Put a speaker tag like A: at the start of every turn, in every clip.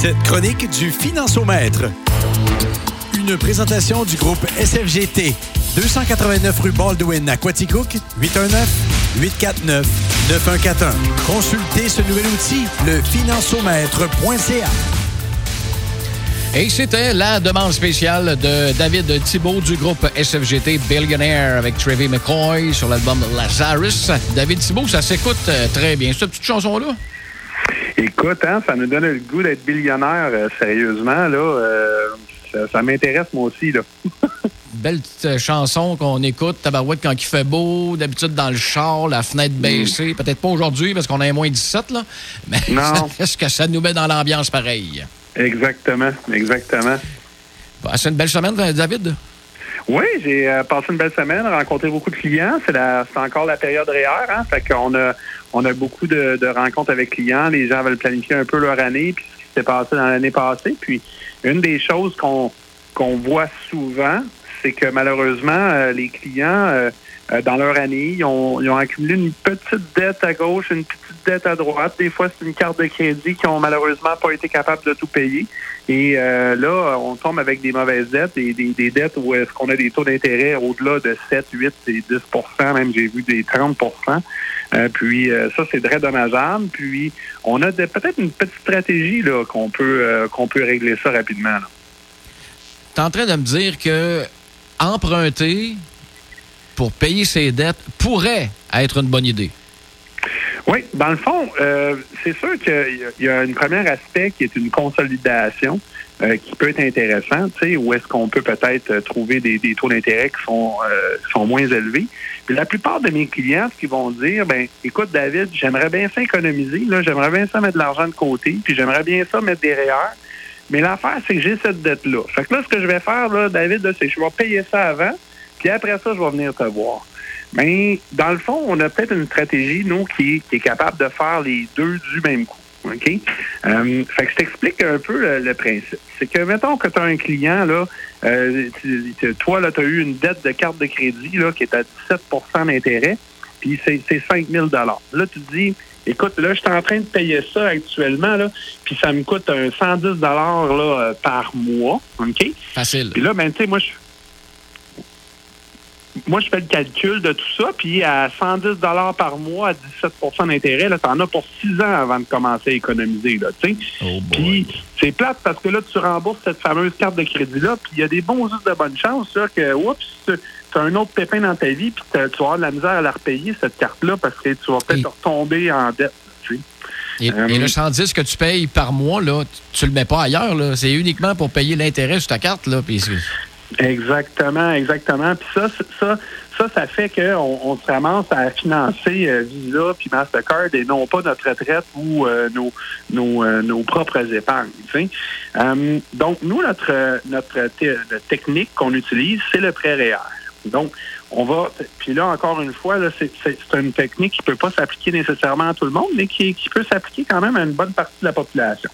A: cette chronique du Financiomètre. Une présentation du groupe SFGT. 289 rue Baldwin à Quaticook, 819-849-9141. Consultez ce nouvel outil, le financiomètre.ca.
B: Et c'était la demande spéciale de David Thibault du groupe SFGT Billionaire avec Trevi McCoy sur l'album Lazarus. David Thibault, ça s'écoute euh, très bien. Cette petite chanson-là?
C: Écoute, hein, ça nous donne le goût d'être billionnaire, euh, sérieusement. Là, euh, ça, m'intéresse, moi aussi. Là.
B: Belle petite chanson qu'on écoute, Tabarouette, quand il fait beau, d'habitude dans le char, la fenêtre mm. baissée. Peut-être pas aujourd'hui parce qu'on est à moins 17, là. Mais est-ce que ça nous met dans l'ambiance pareille?
C: Exactement, exactement.
B: Bah, c'est une belle semaine, David?
C: Oui, j'ai euh, passé une belle semaine, rencontré beaucoup de clients. C'est, encore la période REER, hein? Fait qu'on a, on a beaucoup de, rencontres avec clients. Les gens veulent planifier un peu leur année, puis ce qui s'est passé dans l'année passée. Puis, une des choses qu'on, qu'on voit souvent, c'est que malheureusement, euh, les clients, euh, dans leur année. Ils ont, accumulé une petite dette à gauche, une petite dette à droite. Des fois, c'est une carte de crédit qui ont malheureusement pas été capables de tout payer. Et euh, là, on tombe avec des mauvaises dettes et des, dettes où est-ce qu'on a des taux d'intérêt au-delà de 7, 8 et 10% même j'ai vu des 30% euh, Puis ça, c'est très dommageable. Puis on a peut-être une petite stratégie là qu'on peut qu'on peut régler ça rapidement.
B: Tu es en train de me dire que emprunter, pour payer ses dettes pourrait être une bonne idée.
C: Oui, dans le fond, euh, c'est sûr qu'il y a un premier aspect qui est une consolidation euh, qui peut être intéressant, tu sais, où est-ce qu'on peut peut-être euh, trouver des, taux d'intérêt qui sont, sont moins élevés. La plupart de mes clients, ce qu'ils vont dire, ben, écoute, David, j'aimerais bien ça économiser, là, j'aimerais bien ça mettre de l'argent de côté, puis j'aimerais bien ça mettre des REER. Mais l'affaire, c'est que j'ai cette dette-là. Fait que là, ce que je vais faire, David, c'est que je vais payer ça avant, puis après ça, je vais venir te voir. Mais dans le fond, on a peut-être une stratégie, nous, qui, est capable de faire les deux du même coup. OK? Euh, fait que je t'explique un peu le, principe. C'est que, mettons que tu as un client, là, euh, toi, là, tu as eu une dette de carte de crédit là, qui est à 17% d'intérêt, puis c'est 5 000 Là, tu te dis, écoute, là, je suis en train de payer ça actuellement, là, puis ça me coûte un 110 là, euh, par mois. OK?
B: Facile.
C: Puis là, ben, tu sais, moi, je moi, je fais le calcul de tout ça, puis à 110 par mois, à 17% d'intérêt, là, t'en as pour 6 ans avant de commencer à économiser, là, tu sais. Oh puis c'est plate parce que là, tu rembourses cette fameuse carte de crédit-là, puis il y a des bons us de bonne chance, là, que, oups, tu as un autre pépin dans ta vie, puis tu vas avoir de la misère à la repayer, cette carte-là, parce que tu vas peut-être retomber en dette, tu sais.
B: Et, euh, le 110 que tu payes par mois, là, tu, le mets pas ailleurs, là. C'est uniquement pour payer l'intérêt sur ta carte, là, puis
C: Exactement, exactement. Puis ça, ça, ça, ça fait qu'on on se ramasse à financer euh, Visa puis Mastercard et non pas notre retraite ou euh, nos, nos, euh, nos, propres épargnes. donc, nous, notre, notre technique qu'on utilise, c'est le prêt réel. Donc, on va, puis là, encore une fois, c'est une technique qui peut pas s'appliquer nécessairement à tout le monde, mais qui, qui peut s'appliquer quand même à une bonne partie de la population.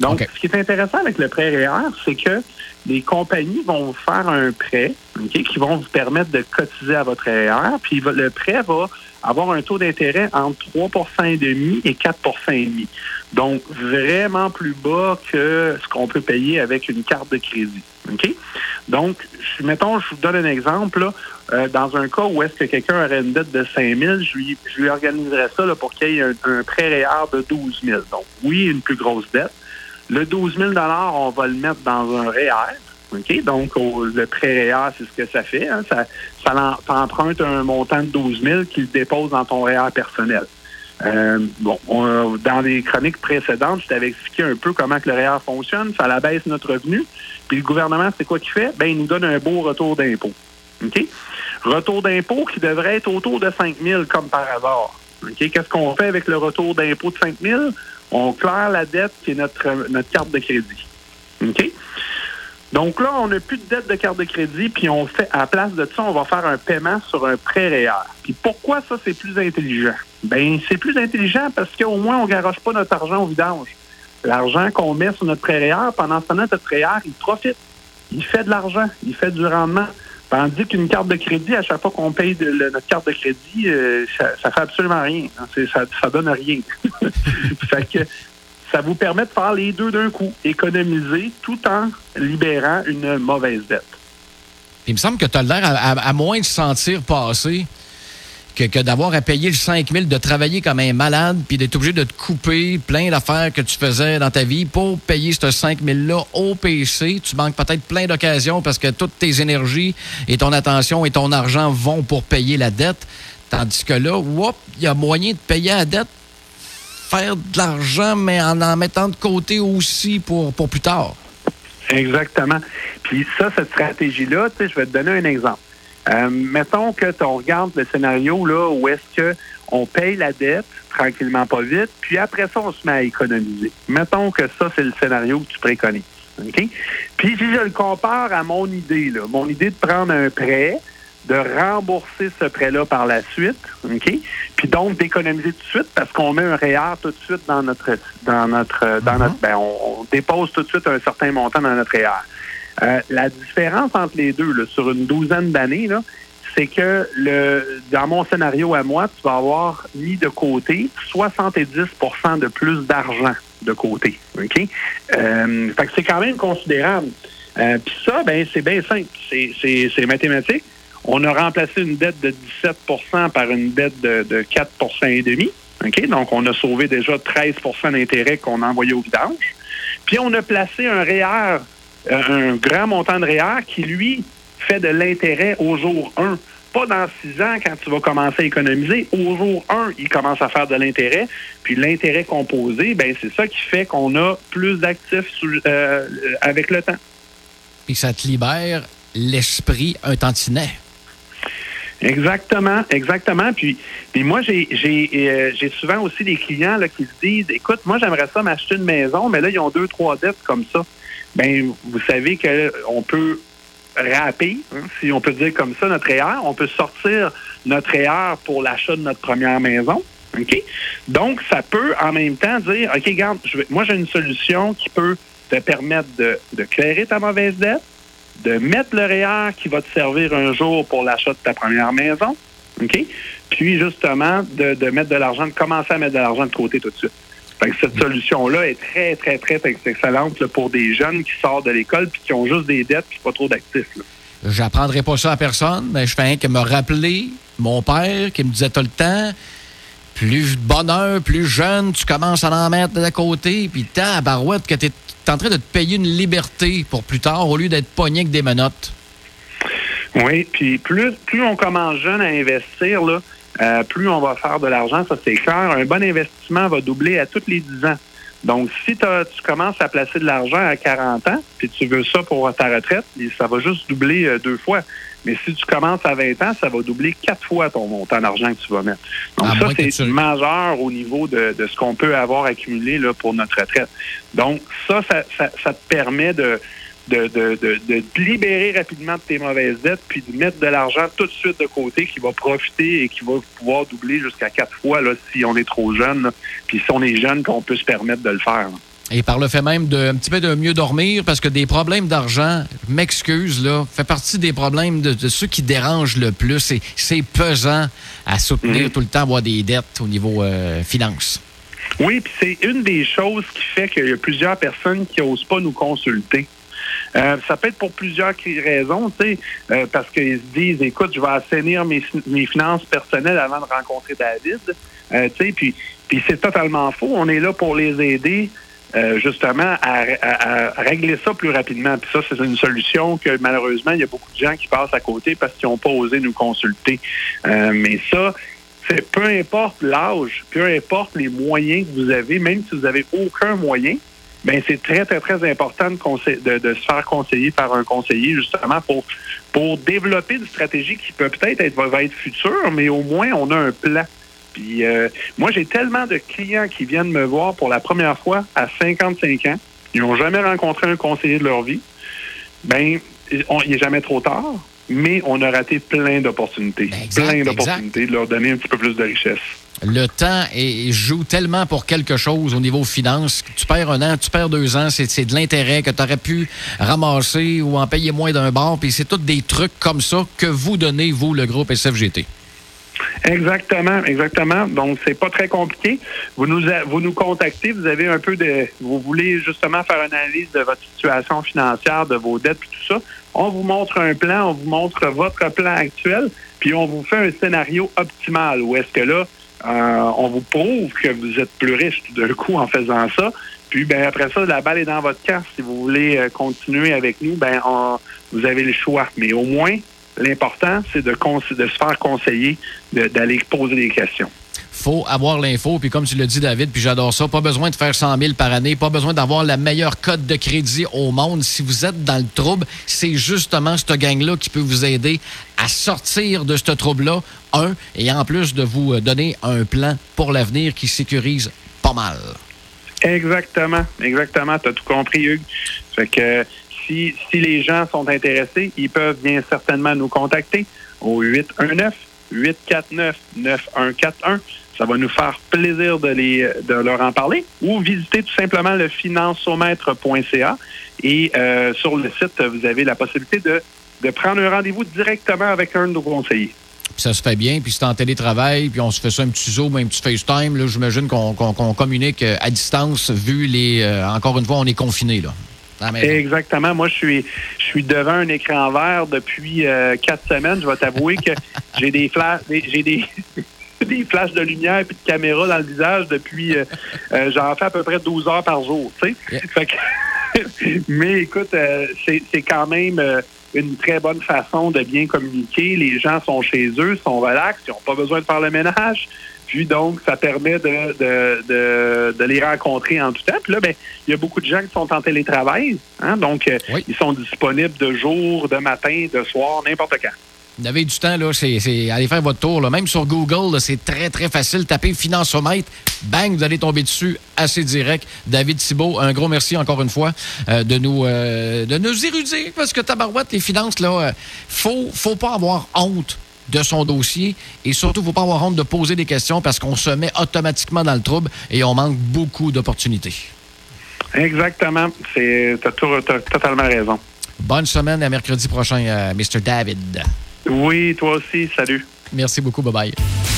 C: Donc, ce qui est intéressant avec le prêt REER, c'est que les compagnies vont vous faire un prêt qui vont vous permettre de cotiser à votre REER, puis le prêt va avoir un taux d'intérêt entre 3,5% et 4,5% Donc, vraiment plus bas que ce qu'on peut payer avec une carte de crédit. OK? Donc, mettons, je vous donne un exemple. Euh, dans un cas où est-ce que quelqu'un aurait une dette de 5 000, je lui, je lui organiserais ça là, pour qu'il y ait un, un prêt REER de 12 000. Donc, oui, une plus grosse dette, le 12 000 on va le mettre dans un REER. OK? Donc, le prêt REER, c'est ce que ça fait. Hein? Ça, ça t'emprunte un montant de 12 000 qu'il dépose dans ton REER personnel. Euh, bon, dans les chroniques précédentes, je t'avais expliqué un peu comment que le REER fonctionne. Ça la baisse notre revenu. Puis le gouvernement, c'est quoi qu'il fait? Ben, il nous donne un beau retour d'impôt. OK? Retour d'impôt qui devrait être autour de 5 000 comme par hasard. OK? Qu'est-ce qu'on fait avec le retour d'impôt de 5 000? On claire la dette qui est notre, notre carte de crédit. OK? Donc là, on n'a plus de dette de carte de crédit, puis on fait, à la place de ça, on va faire un paiement sur un prêt réel. Puis pourquoi ça, c'est plus intelligent? Ben, c'est plus intelligent parce qu'au moins, on ne garoche pas notre argent au vidange. L'argent qu'on met sur notre prêt réel, pendant ce temps-là, notre prêt réel, il profite. Il fait de l'argent, il fait du rendement. Tandis qu'une carte de crédit, à chaque fois qu'on paye notre carte de crédit, euh, ça, ça fait absolument rien. Ça, ça donne rien. fait que ça vous permet de faire les deux d'un coup, économiser tout en libérant une mauvaise dette.
B: Il me semble que tu as l'air, à, moins de se sentir passer, que, d'avoir à payer le 5 000, de travailler comme un malade, puis d'être obligé de te couper plein d'affaires que tu faisais dans ta vie pour payer ce 5 000-là au PC. Tu manques peut-être plein d'occasions parce que toutes tes énergies et ton attention et ton argent vont pour payer la dette. Tandis que là, il y a moyen de payer la dette, faire de l'argent, mais en en mettant de côté aussi pour, pour plus tard.
C: Exactement. Puis ça, cette stratégie-là, je vais te donner un exemple. Euh, mettons que tu regardes le scénario là où est-ce que on paye la dette tranquillement, pas vite, puis après ça, on se met à économiser. Mettons que ça, c'est le scénario que tu préconises. Puis si je le compare à mon idée, là, mon idée de prendre un prêt, de rembourser ce prêt-là par la suite, OK? Puis donc d'économiser tout de suite parce qu'on met un REER tout de suite dans notre dans notre dans notre mm-hmm. ben on, dépose tout de suite un certain montant dans notre REER. Euh, la différence entre les deux, là, sur une douzaine d'années, c'est que le dans mon scénario à moi, tu vas avoir mis de côté 70% de plus d'argent de côté. OK? Euh, fait que c'est quand même considérable. Euh, Puis ça, ben c'est bien simple. C'est mathématique. On a remplacé une dette de 17% par une dette de, de 4 et demi. OK? Donc, on a sauvé déjà 13% d'intérêt qu'on a envoyé au vidange. Puis, on a placé un REER un grand montant de REER qui, lui, fait de l'intérêt au jour 1. Pas dans six ans quand tu vas commencer à économiser. Au jour 1, il commence à faire de l'intérêt. Puis l'intérêt composé, ben c'est ça qui fait qu'on a plus d'actifs euh, avec le temps.
B: Puis ça te libère l'esprit un tantinet.
C: Exactement, exactement. Puis, puis moi, j'ai euh, j'ai souvent aussi des clients là, qui se disent Écoute, moi, j'aimerais ça m'acheter une maison, mais là, ils ont deux, trois dettes comme ça ben vous savez qu'on peut râper, hein, si on peut dire comme ça, notre REER. On peut sortir notre REER pour l'achat de notre première maison. Donc, ça peut en même temps dire, OK, regarde, moi, j'ai une solution qui peut te permettre de, de clairer ta mauvaise dette, de mettre le REER qui va te servir un jour pour l'achat de ta première maison. OK? Puis, justement, de, de mettre de l'argent, de commencer à mettre de l'argent de côté tout de suite cette solution-là est très, très, très excellente pour des jeunes qui sortent de l'école puis qui ont juste des dettes puis pas trop d'actifs.
B: J'apprendrai pas ça à personne, mais je fais un que me rappeler mon père qui me disait tout le temps plus de bonheur, plus jeune, tu commences à en mettre de côté, puis ta barouette que tu es, en train de te payer une liberté pour plus tard au lieu d'être pogné avec des menottes.
C: Oui, puis plus, plus on commence jeune à investir, là, euh, plus on va faire de l'argent, ça c'est clair. Un bon investissement va doubler à tous les 10 ans. Donc, si tu commences à placer de l'argent à 40 ans, puis tu veux ça pour ta retraite, ça va juste doubler euh, deux fois. Mais si tu commences à 20 ans, ça va doubler quatre fois ton montant d'argent que tu vas mettre. Donc, ça, c'est majeur au niveau de, ce qu'on peut avoir accumulé là, pour notre retraite. Donc, ça, ça te permet de, de, de, de, libérer rapidement de tes mauvaises dettes, puis de mettre de l'argent tout de suite de côté qui va profiter et qui va pouvoir doubler jusqu'à quatre fois là, si on est trop jeune. Puis si on est jeune, qu'on peut se permettre de le faire.
B: Et par le fait même de un petit peu de mieux dormir, parce que des problèmes d'argent, m'excuse, là, fait partie des problèmes de, ceux qui dérangent le plus. Et c'est pesant à soutenir mhm. tout le temps, avoir des dettes au niveau euh, finance.
C: Oui, puis c'est une des choses qui fait qu'il y a plusieurs personnes qui n'osent pas nous consulter. Euh, ça peut être pour plusieurs raisons, tu sais, euh, parce qu'ils se disent, écoute, je vais assainir mes, finances personnelles avant de rencontrer David, euh, tu sais, puis, c'est totalement faux. On est là pour les aider. justement à, régler ça plus rapidement. Puis ça, c'est une solution que malheureusement, il y a beaucoup de gens qui passent à côté parce qu'ils n'ont pas osé nous consulter. mais ça, c'est peu importe l'âge, peu importe les moyens que vous avez, même si vous n'avez aucun moyen, ben c'est très, très, très important de, de, se faire conseiller par un conseiller, justement, pour, pour développer une stratégie qui peut peut-être être, va être future, mais au moins, on a un plan. Puis euh, moi, j'ai tellement de clients qui viennent me voir pour la première fois à 55 ans. Ils n'ont jamais rencontré un conseiller de leur vie. Ben, il n'est jamais trop tard, mais on a raté plein d'opportunités. plein d'opportunités de leur donner un petit peu plus de richesse
B: le temps joue tellement pour quelque chose au niveau finance. Tu perds un an, tu perds deux ans, c'est de l'intérêt que tu aurais pu ramasser ou en payer moins d'un bar. Puis c'est tous des trucs comme ça que vous donnez, vous, le groupe SFGT.
C: Exactement, exactement. Donc, c'est pas très compliqué. Vous nous, vous nous contactez, vous avez un peu de, vous voulez justement faire une analyse de votre situation financière, de vos dettes, tout ça. On vous montre un plan, on vous montre votre plan actuel, puis on vous fait un scénario optimal où est-ce que là, euh, on vous prouve que vous êtes plus riche tout d'un coup en faisant ça. Puis ben après ça, la balle est dans votre camp. Si vous voulez euh, continuer avec nous, ben vous avez le choix. Mais au moins, l'important, c'est de, de se faire conseiller, d'aller poser des questions
B: faut avoir l'info. Puis comme tu l'as dit, David, puis j'adore ça, pas besoin de faire 100 000 par année, pas besoin d'avoir la meilleure cote de crédit au monde. Si vous êtes dans le trouble, c'est justement cette gang-là qui peut vous aider à sortir de ce trouble-là, un, et en plus de vous donner un plan pour l'avenir qui sécurise pas mal.
C: Exactement, exactement. Tu as tout compris, Hugues. Fait que si, les gens sont intéressés, ils peuvent bien certainement nous contacter au 819 849 9141 ça va nous faire plaisir de, les, de leur en parler ou visiter tout simplement le financiomètre.ca et euh, sur le site, vous avez la possibilité de, de prendre un rendez-vous directement avec un de nos conseillers.
B: Puis ça se fait bien, puis c'est en télétravail, puis on se fait ça un petit Zoom, un petit FaceTime. Là, j'imagine qu'on, communique euh, à distance, vu les. Euh, encore une fois, on est confiné là.
C: Exactement. Moi, je suis, je suis devant un écran vert depuis quatre semaines. Je vais t'avouer que j'ai des flashs, j'ai des, des flashs de lumière et de caméra dans le visage depuis, euh, euh, j'en fais à peu près 12 heures par jour, tu sais. mais écoute, euh, c'est quand même une très bonne façon de bien communiquer. Les gens sont chez eux, sont relax, ils n'ont pas besoin de faire le ménage. Puis donc, ça permet de, de, de, les rencontrer en tout temps. Puis là, ben, il y a beaucoup de gens qui sont en télétravail. Hein, donc, ils sont disponibles de jour, de matin, de soir, n'importe quand.
B: Vous avez du temps, là, c'est aller faire votre tour. Là. Même sur Google, c'est très, très facile. Tapez financiomètre, bang, vous allez tomber dessus assez direct. David Thibault, un gros merci encore une fois euh, de, nous, euh, de nous érudier parce que tabarouette, les finances, là, euh, faut, faut pas avoir honte de son dossier et surtout, faut pas avoir honte de poser des questions parce qu'on se met automatiquement dans le trouble et on manque beaucoup d'opportunités.
C: Exactement. Tu as, totalement raison.
B: Bonne semaine à mercredi prochain, Mr. David.
C: Oui, toi aussi. Salut.
B: Merci beaucoup. Bye-bye.